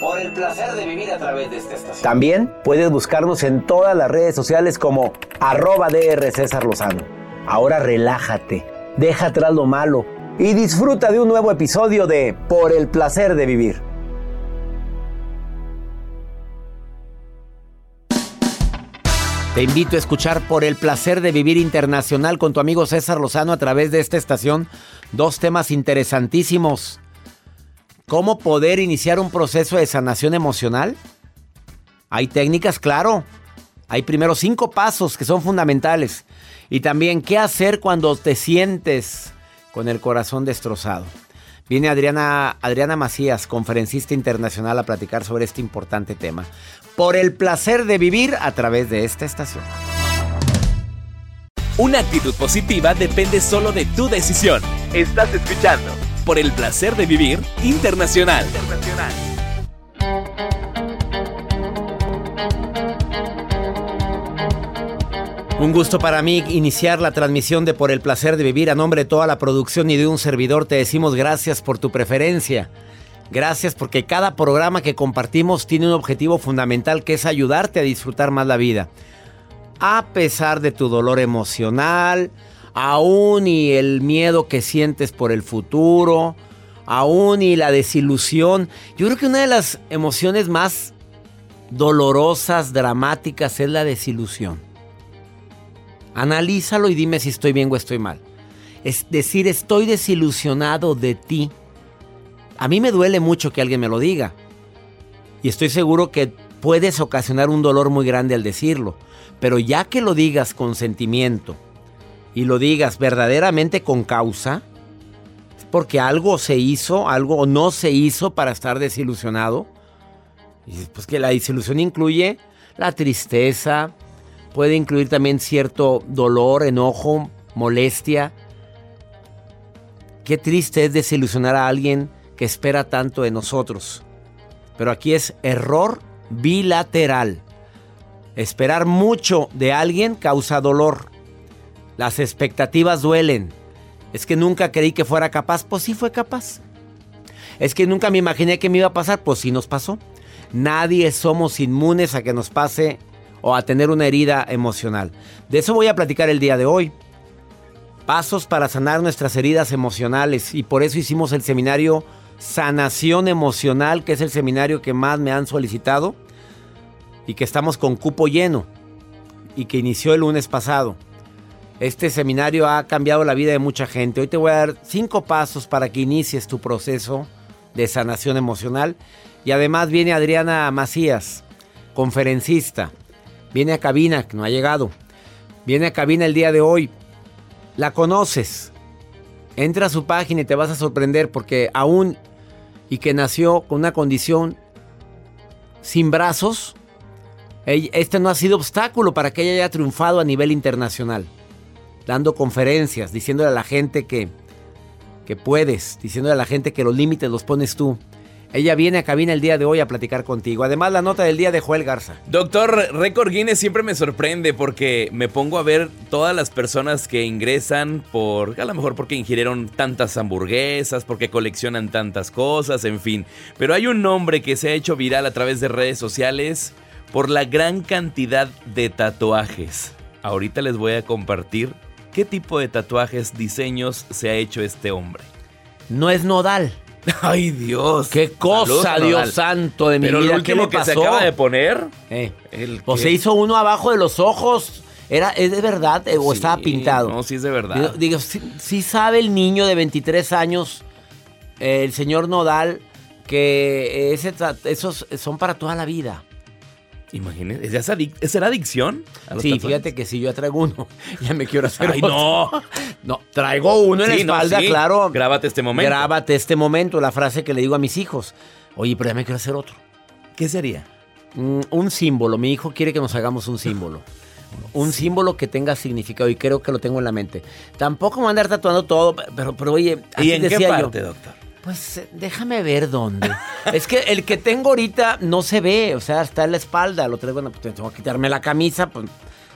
Por el placer de vivir a través de esta estación. También puedes buscarnos en todas las redes sociales como arroba DR César Lozano. Ahora relájate, deja atrás lo malo y disfruta de un nuevo episodio de Por el placer de vivir. Te invito a escuchar Por el placer de vivir internacional con tu amigo César Lozano a través de esta estación. Dos temas interesantísimos ¿Cómo poder iniciar un proceso de sanación emocional? Hay técnicas, claro. Hay primero cinco pasos que son fundamentales. Y también qué hacer cuando te sientes con el corazón destrozado. Viene Adriana, Adriana Macías, conferencista internacional, a platicar sobre este importante tema. Por el placer de vivir a través de esta estación. Una actitud positiva depende solo de tu decisión. Estás escuchando por el placer de vivir internacional. Un gusto para mí iniciar la transmisión de Por el placer de vivir a nombre de toda la producción y de un servidor. Te decimos gracias por tu preferencia. Gracias porque cada programa que compartimos tiene un objetivo fundamental que es ayudarte a disfrutar más la vida. A pesar de tu dolor emocional, aún y el miedo que sientes por el futuro, aún y la desilusión. Yo creo que una de las emociones más dolorosas, dramáticas, es la desilusión. Analízalo y dime si estoy bien o estoy mal. Es decir, estoy desilusionado de ti. A mí me duele mucho que alguien me lo diga. Y estoy seguro que puedes ocasionar un dolor muy grande al decirlo. Pero ya que lo digas con sentimiento, y lo digas verdaderamente con causa, porque algo se hizo, algo no se hizo para estar desilusionado. Y pues que la desilusión incluye la tristeza, puede incluir también cierto dolor, enojo, molestia. Qué triste es desilusionar a alguien que espera tanto de nosotros. Pero aquí es error bilateral. Esperar mucho de alguien causa dolor. Las expectativas duelen. Es que nunca creí que fuera capaz. Pues sí fue capaz. Es que nunca me imaginé que me iba a pasar. Pues sí nos pasó. Nadie somos inmunes a que nos pase o a tener una herida emocional. De eso voy a platicar el día de hoy. Pasos para sanar nuestras heridas emocionales. Y por eso hicimos el seminario Sanación Emocional, que es el seminario que más me han solicitado. Y que estamos con cupo lleno. Y que inició el lunes pasado. Este seminario ha cambiado la vida de mucha gente. Hoy te voy a dar cinco pasos para que inicies tu proceso de sanación emocional. Y además viene Adriana Macías, conferencista. Viene a cabina, que no ha llegado. Viene a cabina el día de hoy. La conoces. Entra a su página y te vas a sorprender porque aún y que nació con una condición sin brazos, este no ha sido obstáculo para que ella haya triunfado a nivel internacional dando conferencias, diciéndole a la gente que, que puedes, diciéndole a la gente que los límites los pones tú. Ella viene a cabina el día de hoy a platicar contigo. Además, la nota del día de Joel Garza. Doctor, Record Guinness siempre me sorprende porque me pongo a ver todas las personas que ingresan por, a lo mejor porque ingirieron tantas hamburguesas, porque coleccionan tantas cosas, en fin. Pero hay un nombre que se ha hecho viral a través de redes sociales por la gran cantidad de tatuajes. Ahorita les voy a compartir ¿Qué tipo de tatuajes, diseños se ha hecho este hombre? No es nodal. Ay, Dios. Qué cosa, Dios santo de mi Pero vida. Lo último que se acaba de poner. Eh. o se hizo uno abajo de los ojos. Era, ¿Es de verdad eh, o estaba pintado? No, sí es de verdad. Digo, sí, sabe el niño de 23 años, el señor Nodal, que ese, esos son para toda la vida. Imagínese, ¿es, era adicción? sí, fíjate que si yo traigo uno, ya me quiero hacer Ay, no. No, traigo uno en la espalda, claro. Grábate este momento. Grábate este momento, la frase que le digo a mis hijos. Oye, pero ya me quiero hacer otro. ¿Qué sería? Mm, un símbolo. Mi hijo quiere que nos hagamos un símbolo. Un símbolo que tenga significado y creo que lo tengo en la mente. Tampoco me voy a andar tatuando todo, pero, pero oye, ¿y en qué parte, doctor? Pues eh, déjame ver dónde. es que el que tengo ahorita no se ve, o sea, está en la espalda. Lo traigo, bueno, pues tengo que quitarme la camisa, pues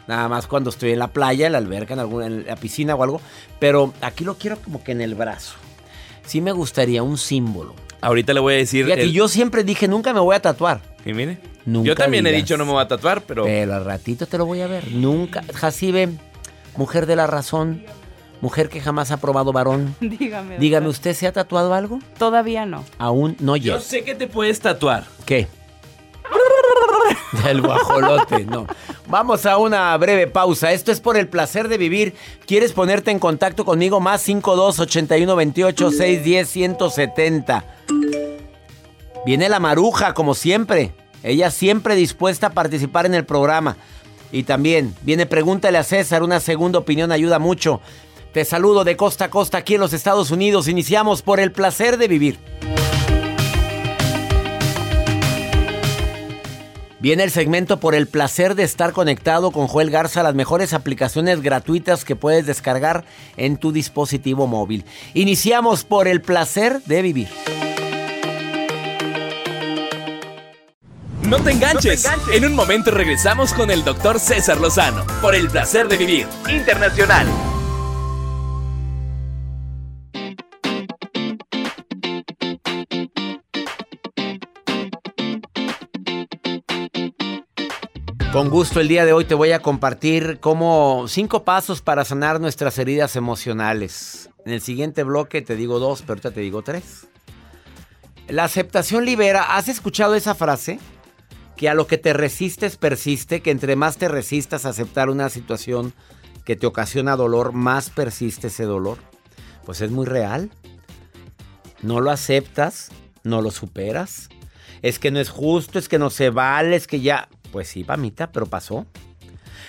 nada más cuando estoy en la playa, en la alberca, en, alguna, en la piscina o algo. Pero aquí lo quiero como que en el brazo. Sí me gustaría un símbolo. Ahorita le voy a decir. Fíjate, yo siempre dije, nunca me voy a tatuar. Y mire. Nunca yo también he dicho no me voy a tatuar, pero. Pero al ratito te lo voy a ver. Nunca. Jacibe, mujer de la razón. Mujer que jamás ha probado varón. Dígame. Dígame, ¿usted se ha tatuado algo? Todavía no. Aún no Yo sé que te puedes tatuar. ¿Qué? El guajolote, no. Vamos a una breve pausa. Esto es por el placer de vivir. ¿Quieres ponerte en contacto conmigo? Más 52 81 28 610 170. Viene la maruja, como siempre. Ella siempre dispuesta a participar en el programa. Y también viene Pregúntale a César. Una segunda opinión ayuda mucho. Te saludo de costa a costa aquí en los Estados Unidos. Iniciamos por el placer de vivir. Viene el segmento por el placer de estar conectado con Joel Garza, las mejores aplicaciones gratuitas que puedes descargar en tu dispositivo móvil. Iniciamos por el placer de vivir. No te enganches. No te enganches. En un momento regresamos con el doctor César Lozano por el placer de vivir internacional. Con gusto el día de hoy te voy a compartir como cinco pasos para sanar nuestras heridas emocionales. En el siguiente bloque te digo dos, pero ahorita te digo tres. La aceptación libera. ¿Has escuchado esa frase? Que a lo que te resistes persiste, que entre más te resistas a aceptar una situación que te ocasiona dolor, más persiste ese dolor. Pues es muy real. No lo aceptas, no lo superas. Es que no es justo, es que no se vale, es que ya... Pues sí, pamita, pero pasó.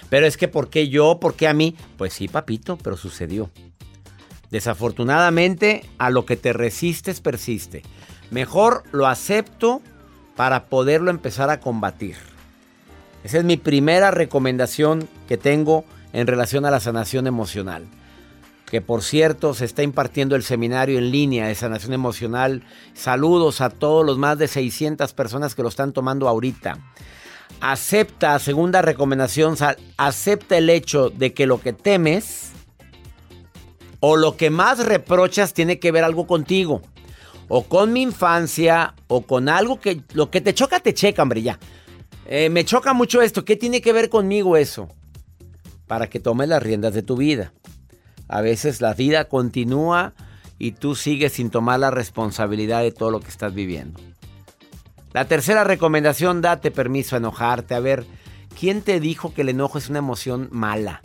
Pero es que ¿por qué yo? ¿Por qué a mí? Pues sí, papito, pero sucedió. Desafortunadamente, a lo que te resistes persiste. Mejor lo acepto para poderlo empezar a combatir. Esa es mi primera recomendación que tengo en relación a la sanación emocional. Que por cierto se está impartiendo el seminario en línea de sanación emocional. Saludos a todos los más de 600 personas que lo están tomando ahorita acepta, segunda recomendación, acepta el hecho de que lo que temes o lo que más reprochas tiene que ver algo contigo. O con mi infancia, o con algo que lo que te choca, te checa, hombre, ya. Eh, me choca mucho esto. ¿Qué tiene que ver conmigo eso? Para que tomes las riendas de tu vida. A veces la vida continúa y tú sigues sin tomar la responsabilidad de todo lo que estás viviendo. La tercera recomendación, date permiso a enojarte. A ver, ¿quién te dijo que el enojo es una emoción mala?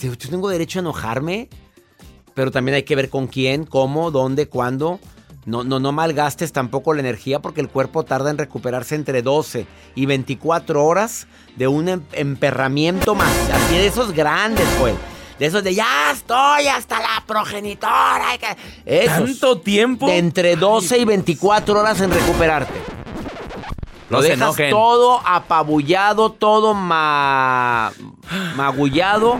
Yo tengo derecho a enojarme, pero también hay que ver con quién, cómo, dónde, cuándo. No, no, no malgastes tampoco la energía porque el cuerpo tarda en recuperarse entre 12 y 24 horas de un em, emperramiento más. Así de esos grandes, pues. De esos de ya estoy hasta la progenitora. ¿Tanto tiempo? De entre 12 y 24 horas en recuperarte. Lo dejas todo apabullado, todo magullado.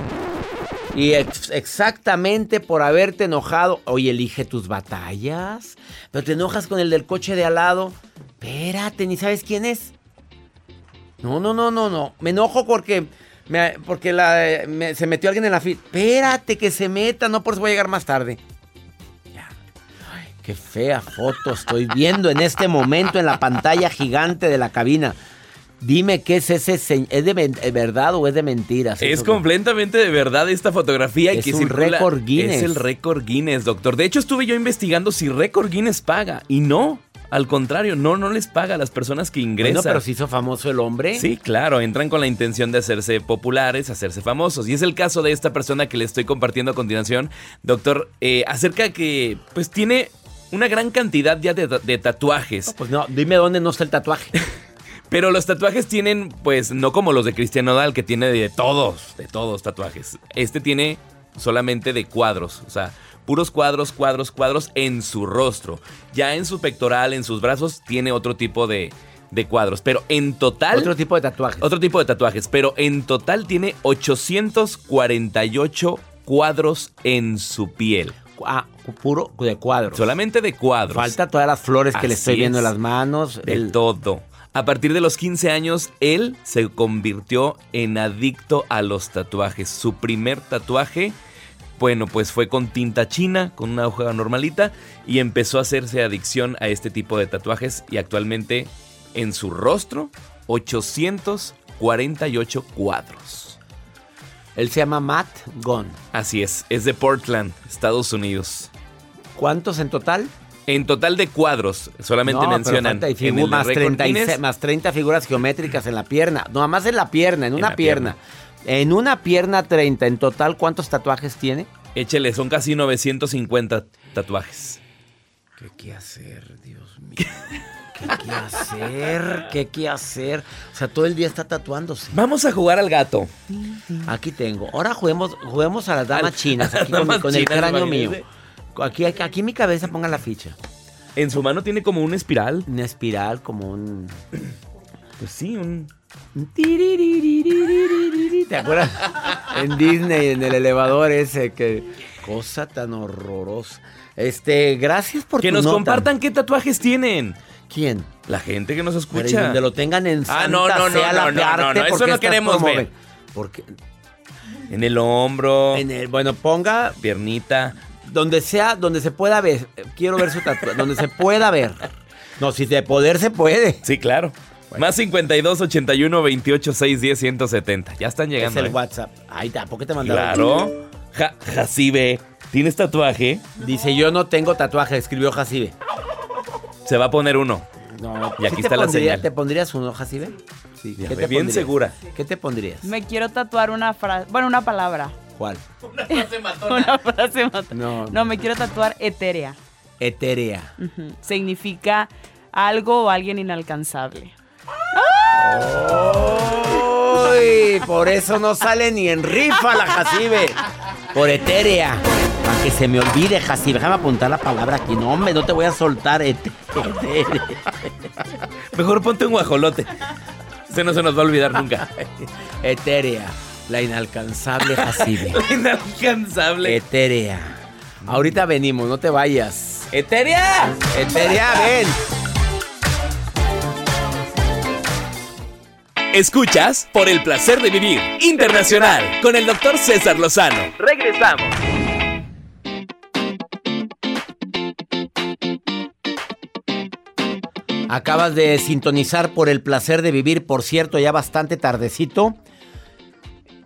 Y exactamente por haberte enojado. Oye, elige tus batallas. Pero te enojas con el del coche de al lado. Espérate, ni sabes quién es. No, no, no, no, no. Me enojo porque, porque se metió alguien en la fila. Espérate que se meta, no por eso voy a llegar más tarde. Qué fea foto estoy viendo en este momento en la pantalla gigante de la cabina. Dime qué es ese, ¿es de verdad o es de mentiras? Es completamente de verdad esta fotografía es un récord Guinness. Es el récord Guinness, doctor. De hecho, estuve yo investigando si récord Guinness paga y no. Al contrario, no, no les paga a las personas que ingresan. Bueno, pero se hizo famoso el hombre. Sí, claro, entran con la intención de hacerse populares, hacerse famosos. Y es el caso de esta persona que le estoy compartiendo a continuación, doctor, eh, acerca que pues tiene una gran cantidad ya de, tatuajes. pues no, dime dónde no está el tatuaje. Pero los tatuajes tienen, pues, no como los de Cristiano Dal, que tiene de todos, de todos tatuajes. Este tiene solamente de cuadros, o sea, puros cuadros, cuadros, cuadros en su rostro. Ya en su pectoral, en sus brazos, tiene otro tipo de, de cuadros. Pero en total. Otro tipo de tatuajes. Otro tipo de tatuajes. Pero en total tiene 848 cuadros en su piel. Ah, puro de cuadros. Solamente de cuadros. Falta todas las flores que le estoy viendo en las manos. De el- todo. A partir de los 15 años, él se convirtió en adicto a los tatuajes. Su primer tatuaje, bueno, pues fue con tinta china, con una hoja normalita, y empezó a hacerse adicción a este tipo de tatuajes. Y actualmente en su rostro, 848 cuadros. Él se llama Matt Gunn. Así es, es de Portland, Estados Unidos. ¿Cuántos en total? En total de cuadros, solamente No, pero mencionan en el más, récord 36 Guinness, más 30 figuras geométricas en la pierna. No, más en la pierna, en una la pierna. En una pierna 30. En total, ¿cuántos tatuajes tiene? Échele, son casi 950 tatuajes. ¿Qué qué hacer, Dios mío? ¿Qué hacer? ¿Qué qué hacer? O sea, todo el día está tatuándose. Vamos a jugar al gato. Aquí tengo. Ahora juguemos, juguemos a las damas chinas, aquí con, mi- damas con el chinas, cráneo mío. imagínese. Aquí, aquí, aquí en mi cabeza pongan la ficha. En su mano tiene como una espiral. Una espiral, como un... Pues sí, un... un tiriririririririri. ¿Te acuerdas? En Disney, en el elevador ese, que... Cosa tan horrorosa. Este, gracias por Que tu nos nota. compartan qué tatuajes tienen. ¿Quién? La gente que nos Pero y escucha. donde lo tengan en Ah, Santa no, no, no, sea no, no, arte, no, no, eso ¿por qué no queremos ver. Porque En el hombro, en el, bueno, ponga piernita. donde sea, donde se pueda ver. Quiero ver su tatuaje, donde se pueda ver. No, si de poder se puede. Sí, claro. Más 52 81 28 6 10 170. Ya están Es llegando. el ¿eh? WhatsApp. Ahí está, ¿por qué te mandaron? Claro. Ja, Jacibe, ¿tienes tatuaje? Dice, yo no tengo tatuaje, escribió Jacibe. Se va a poner uno. No, Y aquí ¿sí está te la pondría- señal. ¿Te pondrías uno, Jacibe? Sí. Ya ¿Qué ve, te bien pondrías? segura. ¿Qué te pondrías? Me quiero tatuar una frase, bueno, una palabra. ¿Cuál? Una frase mata. No. No, me quiero tatuar etérea. Etérea. Significa algo o alguien inalcanzable. Uy, por eso no sale ni en rifa la Jacibe. Por etérea. Para que se me olvide, Jacibe. Déjame apuntar la palabra aquí. No, hombre, no te voy a soltar. ete- etérea. Mejor ponte un guajolote. Se no se nos va a olvidar nunca. Etérea. La inalcanzable Jacibe. Inalcanzable. Etérea. Ahorita venimos, no te vayas. ¡Eteria! Etérea, ven. Escuchas por el placer de vivir internacional con el doctor César Lozano. Regresamos. Acabas de sintonizar por el placer de vivir, por cierto, ya bastante tardecito.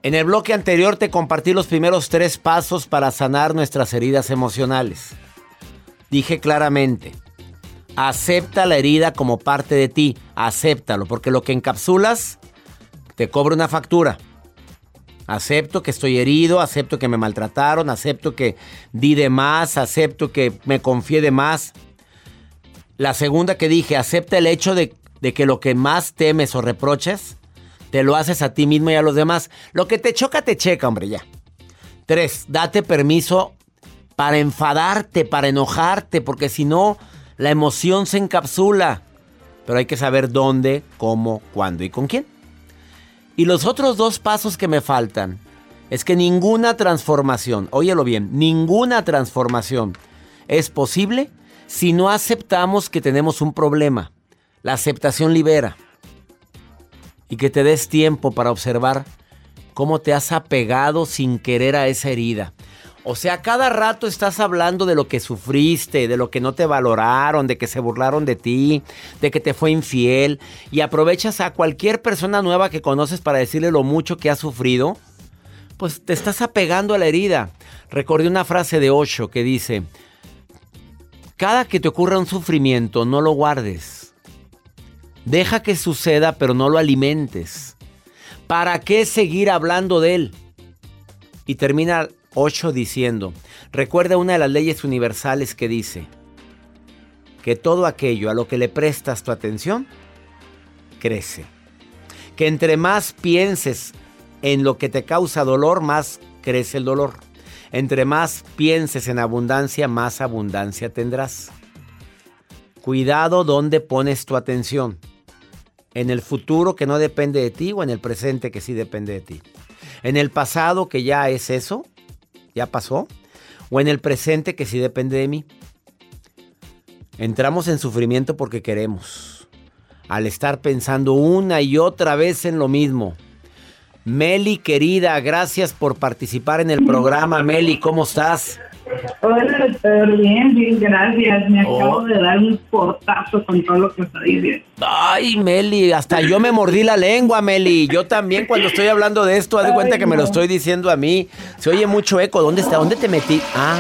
En el bloque anterior te compartí los primeros tres pasos para sanar nuestras heridas emocionales. Dije claramente, acepta la herida como parte de ti, acéptalo, porque lo que encapsulas te cobra una factura. Acepto que estoy herido, acepto que me maltrataron, acepto que di de más, acepto que me confié de más. La segunda que dije, acepta el hecho de, de que lo que más temes o reproches, te lo haces a ti mismo y a los demás. Lo que te choca, te checa, hombre, ya. Tres, date permiso para enfadarte, para enojarte, porque si no, la emoción se encapsula. Pero hay que saber dónde, cómo, cuándo y con quién. Y los otros dos pasos que me faltan es que ninguna transformación, óyelo bien, ninguna transformación es posible si no aceptamos que tenemos un problema. La aceptación libera. Y que te des tiempo para observar cómo te has apegado sin querer a esa herida. O sea, cada rato estás hablando de lo que sufriste, de lo que no te valoraron, de que se burlaron de ti, de que te fue infiel, y aprovechas a cualquier persona nueva que conoces para decirle lo mucho que has sufrido, pues te estás apegando a la herida. Recordé una frase de Osho que dice, cada que te ocurra un sufrimiento, no lo guardes. Deja que suceda, pero no lo alimentes. ¿Para qué seguir hablando de él? Y termina 8 diciendo, recuerda una de las leyes universales que dice que todo aquello a lo que le prestas tu atención, crece. Que entre más pienses en lo que te causa dolor, más crece el dolor. Entre más pienses en abundancia, más abundancia tendrás. Cuidado donde pones tu atención. ¿En el futuro que no depende de ti o en el presente que sí depende de ti? ¿En el pasado que ya es eso? ¿Ya pasó? ¿O en el presente que sí depende de mí? Entramos en sufrimiento porque queremos, al estar pensando una y otra vez en lo mismo. Meli, querida, gracias por participar en el programa. Meli, ¿cómo estás? Hola, doctor. Bien, bien, gracias. Me acabo de dar un portazo con todo lo que está diciendo. Ay, Meli, hasta yo me mordí la lengua, Meli. Yo también cuando estoy hablando de esto, haz de cuenta Ay, que me lo estoy diciendo a mí. Se oye mucho eco. ¿Dónde está? ¿Dónde te metí? Ah,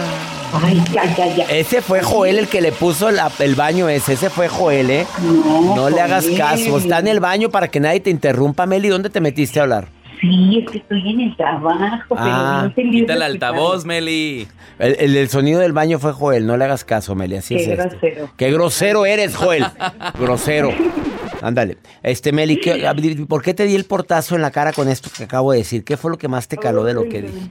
Ay, ya, ya, ya. ese fue Joel el que le puso la- el baño ese. Ese fue Joel, ¿eh? No, No le hagas caso. Está en el baño para que nadie te interrumpa, Meli. ¿Dónde te metiste a hablar? Sí, es que estoy en el trabajo, Ah, pero no entendí Quita el altavoz, Meli. El, el- el sonido del baño fue Joel. No le hagas caso, Meli. Así Qué es. esto. grosero. Qué grosero eres, Joel. grosero. Ándale. Este, Meli, ¿qué- ¿por qué te di el portazo en la cara con esto que acabo de decir? ¿Qué fue lo que más te caló de lo que dije?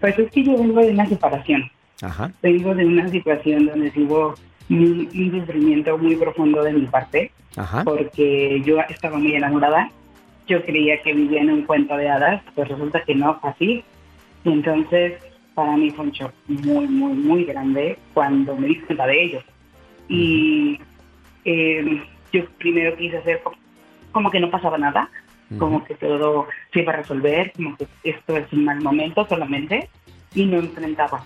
Pues es que yo vengo de una separación. Ajá. Vengo de una situación donde hubo un, un sufrimiento muy profundo de mi parte, Ajá. porque yo estaba muy enamorada. Yo creía que vivía en un cuento de hadas, pues resulta que no fue así. Y entonces, para mí fue un shock muy, muy, muy grande cuando me di cuenta de ello. Y eh, yo primero quise hacer co- como que no pasaba nada, como que todo se iba a resolver, como que esto es un mal momento solamente, y no enfrentaba.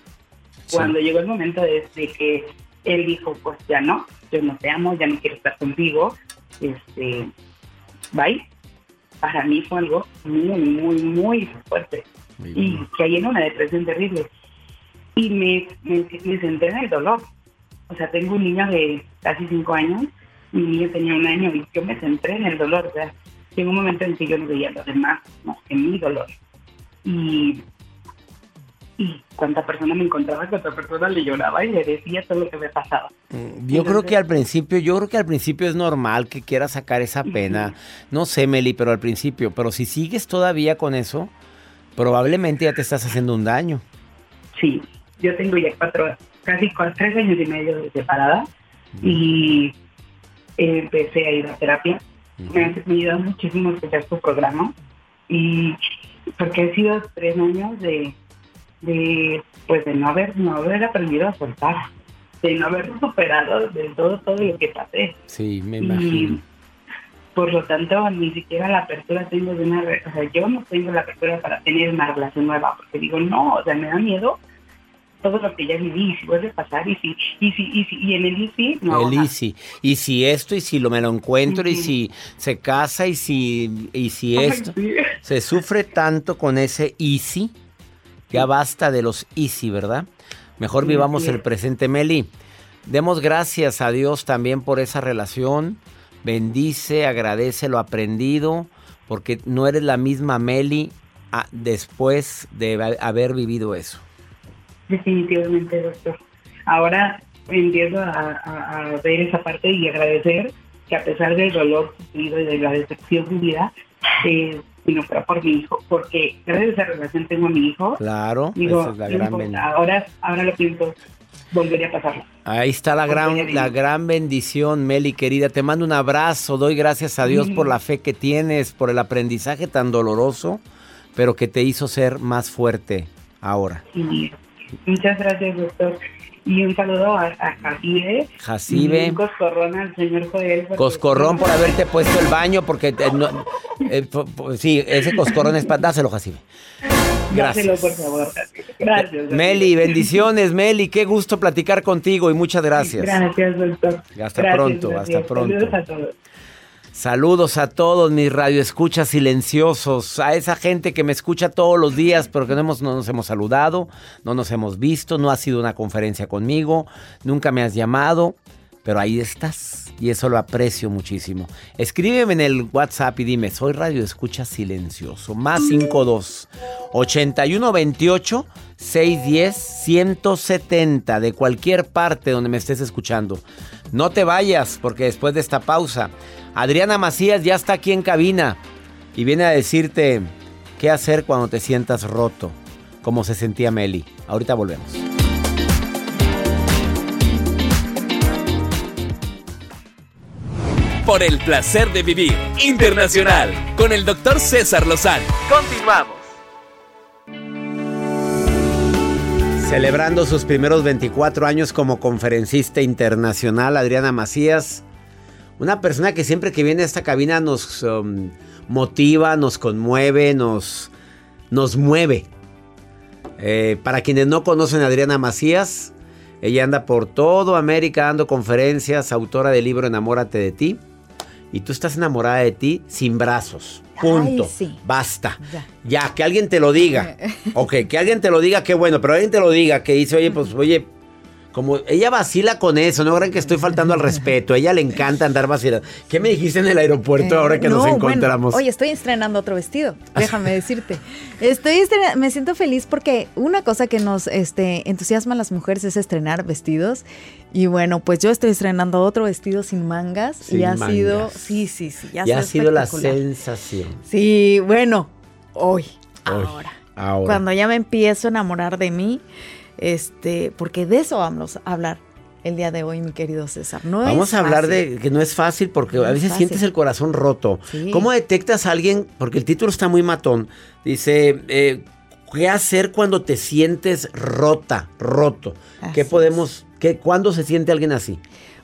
Sí. Cuando llegó el momento de, de que él dijo, pues ya no, yo no te amo, ya no quiero estar contigo, este, bye. Para mí fue algo muy, muy, muy fuerte y caí en una depresión terrible. Y me, me, me centré en el dolor. O sea, tengo un niño de casi cinco años, mi niño tenía un año y yo me centré en el dolor. O sea, llegó un momento en que yo no veía lo demás más que mi dolor. Y cuánta persona me encontraba, cuánta persona le lloraba y le decía todo lo que me pasaba. Yo creo que al principio, yo creo que al principio es normal que quieras sacar esa pena. No sé, Meli, pero al principio. Pero si sigues todavía con eso, probablemente ya te estás haciendo un daño. Sí, yo tengo ya cuatro, casi cua- tres años y medio de separada y empecé a ir a terapia. Me, ha- me ayuda muchísimo escuchar tu programa y porque han sido tres años de, de pues de no haber no haber aprendido a soltar, de no haber superado de todo todo lo que pasé. Sí, me Y imagino. por lo tanto, ni siquiera la apertura tengo de una... O sea, yo no tengo la apertura para tener una relación nueva, porque digo, no, o sea, me da miedo todo lo que ya viví, y si vuelve a pasar, y si, y si, y si, y en el y si, no. El easy. Y si esto, y si lo me lo encuentro, y si se casa, y si, y si Ay, esto. sí. Se sufre tanto con ese easy. Ya basta de los easy, ¿verdad? Mejor Sí, vivamos el es. presente, Meli. Demos gracias a Dios también por esa relación. Bendice, agradece lo aprendido, porque no eres la misma Meli ah, después de ha- haber vivido eso. Definitivamente, doctor. Ahora a, a- a ver esa parte y agradecer que a pesar del dolor sufrido y de la decepción vivida, eh, sino fuera por mi hijo, porque gracias a esa relación tengo a mi hijo. Claro, Digo, esa es la no gran bendición. ahora, ahora lo pienso, volvería a pasarlo. Ahí está la gran, la gran bendición, Meli, querida. Te mando un abrazo. Doy gracias a Dios por la fe que tienes, por el aprendizaje tan doloroso, pero que te hizo ser más fuerte ahora. Muchas gracias, doctor. Y un saludo a, a Jacibe. Jacibe. Y un coscorrón al señor Joel. Coscorrón por haberte puesto el baño, porque te- no- eh, sí, ese coscorrón es para. Dáselo, Jacibe. Dáselo, Gracias. por favor. Jacibe. Gracias. Meli, bendiciones, Meli. Qué gusto platicar contigo y muchas gracias. Gracias, doctor. Hasta Gracias, pronto, gracias. hasta pronto. Saludos a todos. Saludos a todos mis radioescuchas silenciosos, a esa gente que me escucha todos los días, pero que no, hemos, no nos hemos saludado, no nos hemos visto, no ha sido una conferencia conmigo, nunca me has llamado, pero ahí estás y eso lo aprecio muchísimo. Escríbeme en el WhatsApp y dime, soy radioescucha silencioso, más 52 81 28 610 170 de cualquier parte donde me estés escuchando. No te vayas porque después de esta pausa, Adriana Macías ya está aquí en cabina y viene a decirte qué hacer cuando te sientas roto, como se sentía Meli. Ahorita volvemos. por el placer de vivir internacional con el doctor César Lozano. Continuamos. Celebrando sus primeros 24 años como conferencista internacional, Adriana Macías, una persona que siempre que viene a esta cabina nos um, motiva, nos conmueve, nos, nos mueve. Eh, para quienes no conocen a Adriana Macías, ella anda por todo América dando conferencias, autora del libro Enamórate de ti. Y tú estás enamorada de ti sin brazos. Punto. Basta. Ya. que alguien te lo diga. ok, que alguien te lo diga, qué bueno, pero alguien te lo diga, que dice, oye, pues, oye, como ella vacila con eso, no crean que estoy faltando al respeto. A ella le encanta andar vacilando. ¿Qué me dijiste en el aeropuerto ahora que nos encontramos? oye, estoy estrenando otro vestido. Déjame decirte. Estoy me siento feliz porque una cosa que nos este, entusiasma a las mujeres es estrenar vestidos. Y bueno, pues yo estoy estrenando otro vestido sin mangas y ha sido, sí, sí, sí, ya, ha sido la sensación. Sí, bueno, hoy, ahora, ahora. Cuando ya me empiezo a enamorar de mí, este, porque de eso vamos a hablar el día de hoy, mi querido César. No Vamos a hablar de que no es fácil porque a veces sientes el corazón roto. ¿Cómo detectas a alguien? Porque el título está muy matón. Dice, eh, ¿qué hacer cuando te sientes rota, roto? ¿Qué podemos, qué, cuándo se siente alguien así?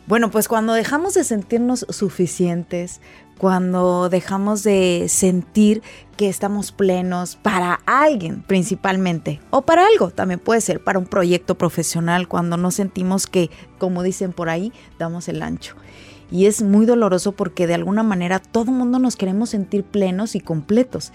Bueno, pues cuando dejamos de sentirnos suficientes, cuando dejamos de sentir que estamos plenos para alguien principalmente, o para algo, también puede ser para un proyecto profesional, cuando no sentimos que, como dicen por ahí, damos el ancho. Y es muy doloroso porque de alguna manera todo mundo nos queremos sentir plenos y completos.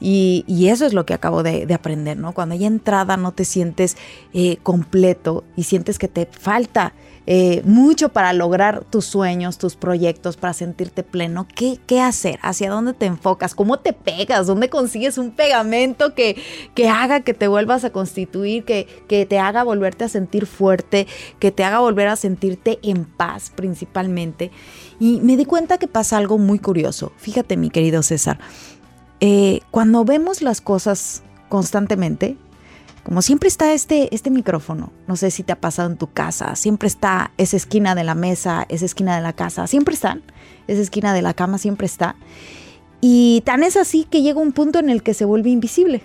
Y, eso es lo que acabo de, aprender, ¿no? Cuando ya entrada no te sientes eh, completo y sientes que te falta eh, mucho para lograr tus sueños, tus proyectos, para sentirte pleno. ¿Qué, ¿Qué, hacer? ¿Hacia dónde te enfocas? ¿Cómo te pegas? ¿Dónde consigues un pegamento que, que haga que te vuelvas a constituir, que, que te haga volverte a sentir fuerte, que te haga volver a sentirte en paz principalmente? Y me di cuenta que pasa algo muy curioso. Fíjate, mi querido César, eh, cuando vemos las cosas constantemente, como siempre está este, este micrófono, no sé si te ha pasado en tu casa, siempre está esa esquina de la mesa, esa esquina de la casa, siempre están, esa esquina de la cama siempre está. Y tan es así que llega un punto en el que se vuelve invisible.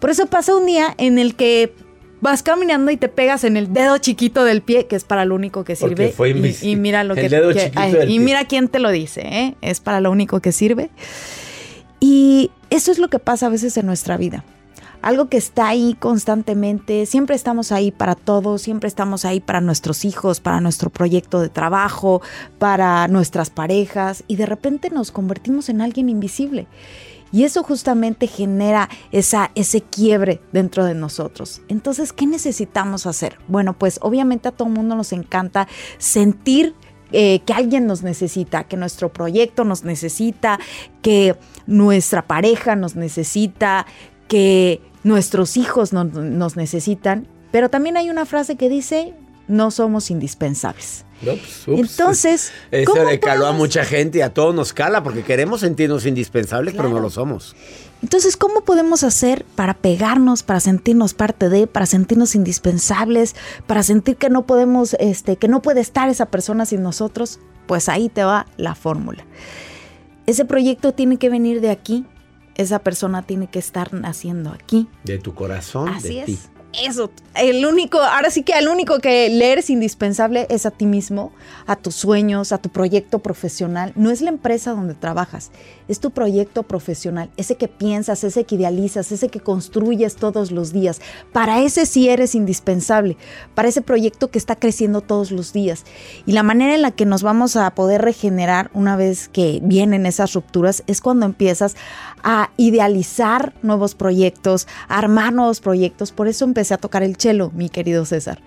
Por eso pasa un día en el que vas caminando y te pegas en el dedo chiquito del pie, que es para lo único que sirve. y, mira lo que, y mira quién te lo dice, ¿eh? es para lo único que sirve. Y eso es lo que pasa a veces en nuestra vida algo que está ahí constantemente, siempre estamos ahí para todos, siempre estamos ahí para nuestros hijos, para nuestro proyecto de trabajo, para nuestras parejas y de repente nos convertimos en alguien invisible. Y eso justamente genera esa, ese quiebre dentro de nosotros. Entonces, ¿qué necesitamos hacer? Bueno, pues obviamente a todo mundo nos encanta sentir eh, que alguien nos necesita, que nuestro proyecto nos necesita, que nuestra pareja nos necesita, que nuestros hijos nos necesitan, pero también hay una frase que dice, no somos indispensables. Pues, Entonces, eso le caló a mucha gente y a todos nos cala porque queremos sentirnos indispensables, pero no lo somos. Entonces, ¿cómo podemos hacer para pegarnos, para sentirnos parte de, para sentirnos indispensables, para sentir que no podemos, este, que no puede estar esa persona sin nosotros? Pues ahí te va la fórmula. Ese proyecto tiene que venir de aquí, esa persona tiene que estar naciendo aquí. De tu corazón, Así de es. ti. Eso, el único, ahora sí que el único que leer es indispensable es a ti mismo, a tus sueños, a tu proyecto profesional. No es la empresa donde trabajas, es tu proyecto profesional, ese que piensas, ese que idealizas, ese que construyes todos los días. Para ese sí eres indispensable, para ese proyecto que está creciendo todos los días. Y la manera en la que nos vamos a poder regenerar una vez que vienen esas rupturas es cuando empiezas a idealizar nuevos proyectos, a armar nuevos proyectos. Por eso empecé a tocar el cello, mi querido César.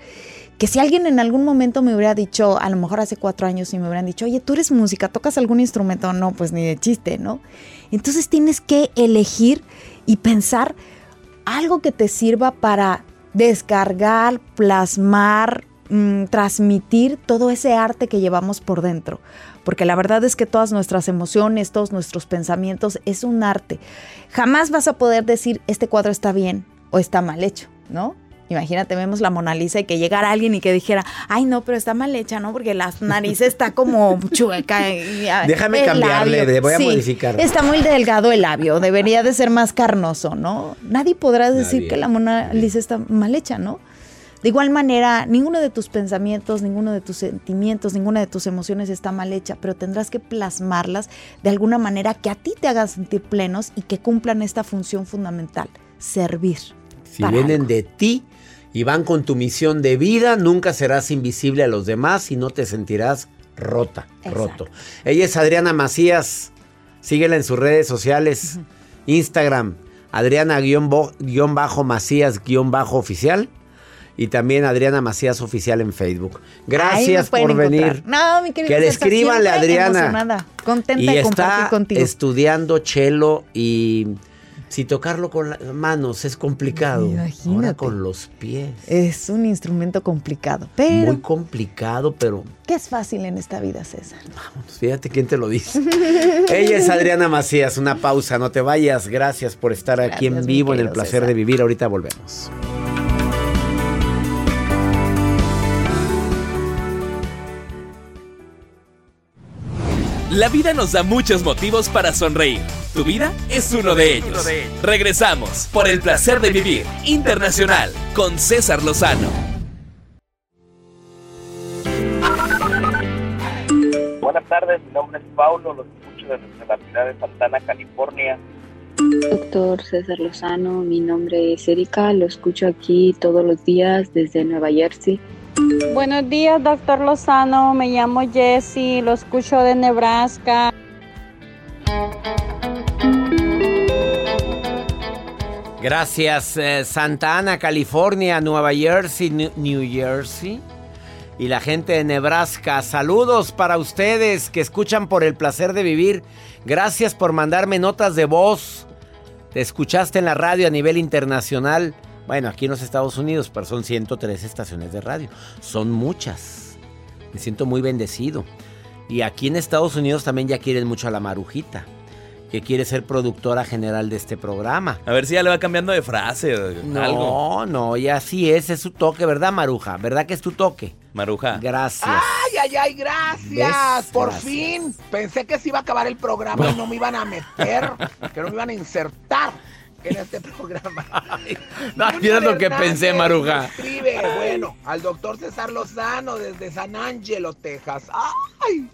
Que si alguien en algún momento me hubiera dicho, a lo mejor hace cuatro años, y me hubieran dicho, oye, tú eres música, ¿tocas algún instrumento? No, pues ni de chiste, ¿no? Entonces tienes que elegir y pensar algo que te sirva para descargar, plasmar, mm, transmitir todo ese arte que llevamos por dentro porque la verdad es que todas nuestras emociones, todos nuestros pensamientos es un arte. Jamás vas a poder decir este cuadro está bien o está mal hecho, ¿no? Imagínate, vemos la Mona Lisa y que llegara alguien y que dijera, ay no, pero está mal hecha, ¿no? Porque la nariz está como chueca. y, ah, Déjame cambiarle, labio". le voy a Sí, modificar. Está muy delgado el labio, debería de ser más carnoso, ¿no? Nadie podrá decir Nadie. que la Mona Lisa está mal hecha, ¿no? De igual manera, ninguno de tus pensamientos, ninguno de tus sentimientos, ninguna de tus emociones está mal hecha, pero tendrás que plasmarlas de alguna manera que a ti te hagan sentir plenos y que cumplan esta función fundamental, servir. Si para vienen algo. de ti y van con tu misión de vida, nunca serás invisible a los demás y no te sentirás rota, Exacto. roto. Ella es Adriana Macías. Síguela en sus redes sociales. Instagram, Adriana-Macías-oficial. Y también Adriana Macías Oficial en Facebook. Gracias por venir. No, mi Que le a Adriana. contenta Y de compartir está contigo. estudiando chelo y si tocarlo con las manos es complicado. Imagínate. Ahora con los pies. Es un instrumento complicado, pero Muy complicado, pero ¿qué es fácil en esta vida, César? pues, fíjate quién te lo dice. Ella es Adriana Macías. Una pausa, no te vayas. Gracias por estar aquí en vivo en el placer César. de vivir. Ahorita volvemos. La vida nos da muchos motivos para sonreír. Tu vida es uno de ellos. Regresamos por el placer de vivir internacional con César Lozano. Buenas tardes, mi nombre es Paulo, los escucho desde la ciudad de Santana, California. Doctor César Lozano, mi nombre es Erika, lo escucho aquí todos los días desde Nueva Jersey. Buenos días, doctor Lozano. Me llamo Jessie, lo escucho de Nebraska. Gracias, eh, Santa Ana, California, Nueva Jersey, New, Jersey. Y la gente de Nebraska, saludos para ustedes que escuchan por el placer de vivir. Gracias por mandarme notas de voz. Te escuchaste en la radio a nivel internacional. Bueno, aquí en los Estados Unidos, pero son 103 estaciones de radio. Son muchas. Me siento muy bendecido. Y aquí en Estados Unidos también ya quieren mucho a la Marujita, que quiere ser productora general de este programa. A ver si ya le va cambiando de frase o No, algo. no, y así es, es su toque, ¿verdad, Maruja? ¿Verdad que es tu toque? Maruja. Gracias. Ay, ay, ay, gracias. ¿Ves? Por Gracias. fin. Pensé que se iba a acabar el programa y no me iban a meter, que no me iban a insertar en este programa. No, Junior mira lo que pensé, Maruja. Escribe, bueno, al doctor César Lozano desde San Angelo, Texas. Ay,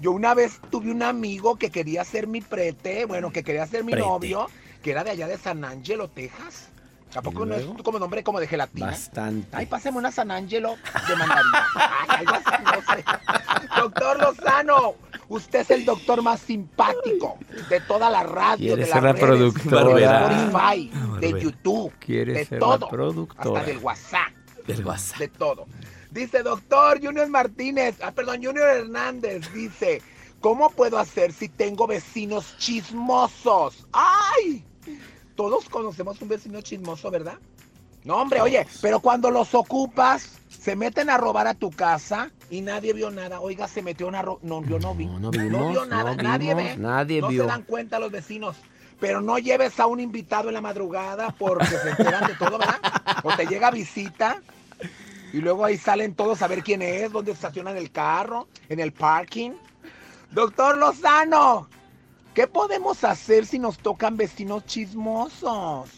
yo una vez tuve un amigo que quería ser mi prete, bueno, que quería ser mi Prete. novio, que era de allá de San Angelo, Texas. Tampoco no es como nombre como de gelatina. Bastante. Ay, pásame una San Angelo de. Ay, no sé. Doctor Lozano, usted es el doctor más simpático de toda la radio, de las la redes, productora. de Spotify, de Barbera. YouTube, de ser todo, hasta del WhatsApp, Del WhatsApp. de todo. Dice, doctor Junior Martínez, ah, perdón, Junior Hernández, dice, ¿cómo puedo hacer si tengo vecinos chismosos? ¡Ay! Todos conocemos un vecino chismoso, ¿verdad? No, hombre, oye, pero cuando los ocupas, se meten a robar a tu casa y nadie vio nada. Oiga, se metió una ro No, yo no vi. No, no vimos, vio nada, no nadie vimos, ve. nadie no vio. se dan cuenta los vecinos. Pero no lleves a un invitado en la madrugada porque se enteran de todo, ¿verdad? O te llega visita y luego ahí salen todos a ver quién es, dónde estacionan el carro, en el parking. Doctor Lozano, ¿qué podemos hacer si nos tocan vecinos chismosos?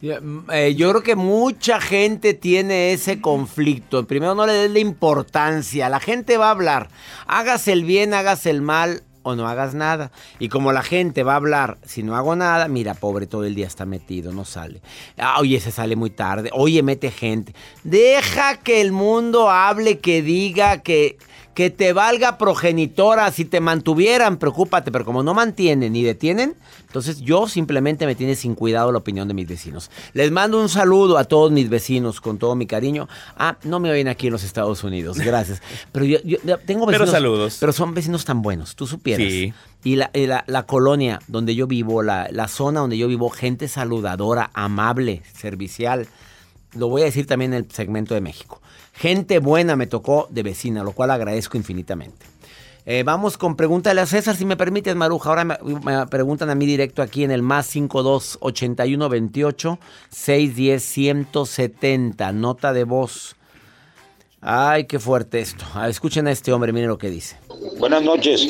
Eh, yo creo que mucha gente tiene ese conflicto. Primero no le des la importancia. La gente va a hablar. Hagas el bien, hagas el mal o no hagas nada. Y como la gente va a hablar, si no hago nada, mira, pobre, todo el día está metido, no sale. Ah, oye, se sale muy tarde. Oye, mete gente. Deja que el mundo hable, que diga, que, que te valga progenitora. Si te mantuvieran, preocúpate. Pero como no mantienen ni detienen, entonces yo simplemente me tiene sin cuidado la opinión de mis vecinos. Les mando un saludo a todos mis vecinos con todo mi cariño. Ah, no me oyen aquí en los Estados Unidos, gracias. Pero yo, tengo Pero vecinos. saludos. Pero son vecinos tan buenos, tú supieras. Sí. Y la, y la- la colonia donde yo vivo, la, la zona donde yo vivo, gente saludadora, amable, servicial. Lo voy a decir también en el segmento de México. Gente buena me tocó de vecina, lo cual agradezco infinitamente. Eh, vamos con pregúntale a César, si me permites, Maruja. Ahora me, preguntan a mí directo aquí en el más 52 81 28 610 170. Nota de voz. Ay, qué fuerte esto. Escuchen a este hombre, miren lo que dice. Buenas noches.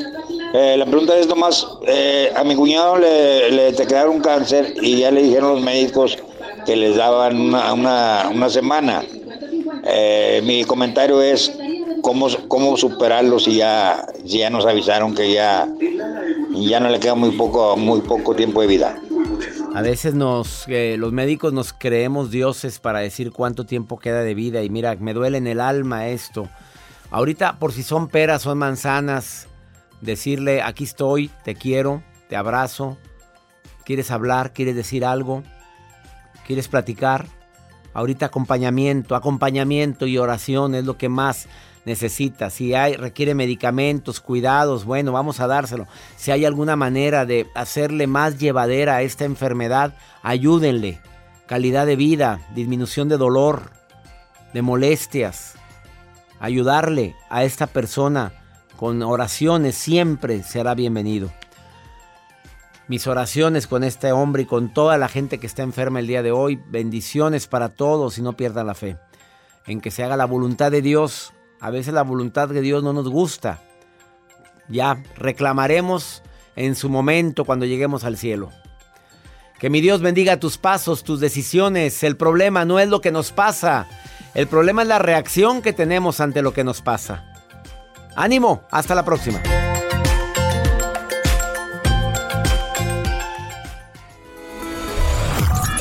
Eh, la pregunta es nomás, eh, a mi cuñado le, le detectaron cáncer y ya le dijeron los médicos que les daban una, una, una semana. Eh, mi comentario es cómo, cómo superarlo si ya, si ya nos avisaron que ya, ya no le queda muy poco, muy poco tiempo de vida. A veces nos, eh, los médicos nos creemos dioses para decir cuánto tiempo queda de vida y mira, me duele en el alma esto. Ahorita, por si son peras, son manzanas, decirle, aquí estoy, te quiero, te abrazo, quieres hablar, quieres decir algo, quieres platicar. Ahorita acompañamiento, acompañamiento y oración es lo que más necesita. Si hay, requiere medicamentos, cuidados, bueno, vamos a dárselo. Si hay alguna manera de hacerle más llevadera a esta enfermedad, ayúdenle. Calidad de vida, disminución de dolor, de molestias. Ayudarle a esta persona con oraciones siempre será bienvenido. Mis oraciones con este hombre y con toda la gente que está enferma el día de hoy. Bendiciones para todos y no pierdan la fe. En que se haga la voluntad de Dios. A veces la voluntad de Dios no nos gusta. Ya reclamaremos en su momento cuando lleguemos al cielo. Que mi Dios bendiga tus pasos, tus decisiones. El problema no es lo que nos pasa. El problema es la reacción que tenemos ante lo que nos pasa. Ánimo, hasta la próxima.